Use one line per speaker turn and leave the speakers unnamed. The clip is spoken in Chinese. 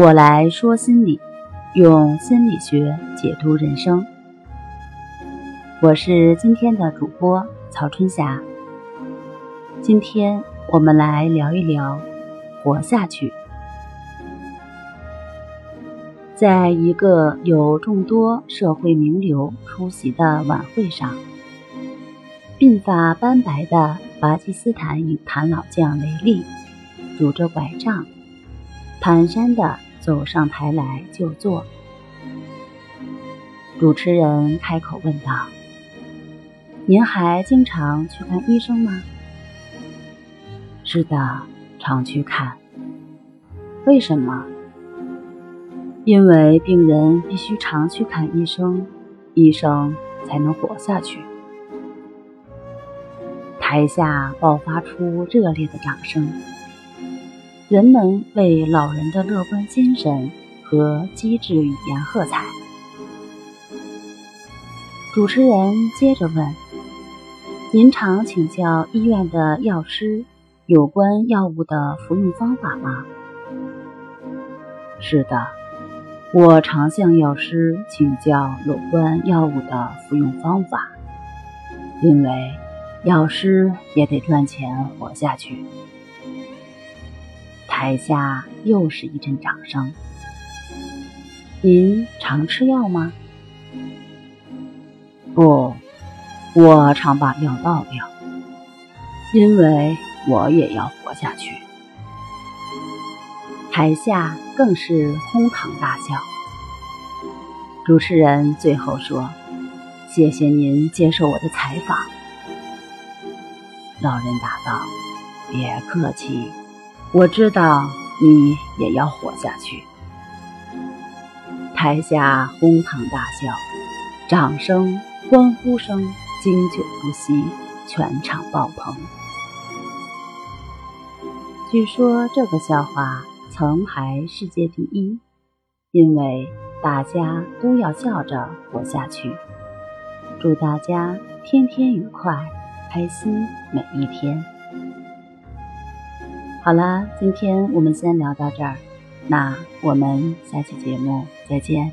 我来说心理，用心理学解读人生。我是今天的主播曹春霞。今天我们来聊一聊活下去。在一个有众多社会名流出席的晚会上，鬓发斑白的巴基斯坦影坛老将雷利拄着拐杖，蹒跚的。走上台来就坐。主持人开口问道：“您还经常去看医生吗？”“
是的，常去看。”“
为什么？”“
因为病人必须常去看医生，医生才能活下去。”
台下爆发出热烈的掌声。人们为老人的乐观精神和机智语言喝彩。主持人接着问：“您常请教医院的药师有关药物的服用方法吗？”“
是的，我常向药师请教有关药物的服用方法，因为药师也得赚钱活下去。”
台下又是一阵掌声。您常吃药吗？
不，我常把药倒掉，因为我也要活下去。
台下更是哄堂大笑。主持人最后说：“谢谢您接受我的采访。”
老人答道：“别客气。”我知道你也要活下去。
台下哄堂大笑，掌声、欢呼声经久不息，全场爆棚。据说这个笑话曾排世界第一，因为大家都要笑着活下去。祝大家天天愉快，开心每一天。好啦，今天我们先聊到这儿，那我们下期节目再见。